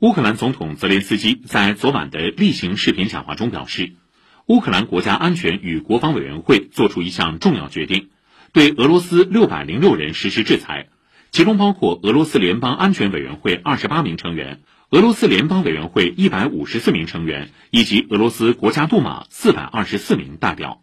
乌克兰总统泽连斯基在昨晚的例行视频讲话中表示乌克兰国家安全与国防委员会作出一项重要决定对俄罗斯六百零六人实施制裁其中包括俄罗斯联邦安全委员会二十八名成员俄罗斯联邦委员会一百五十四名成员以及俄罗斯国家杜马四百二十四名代表。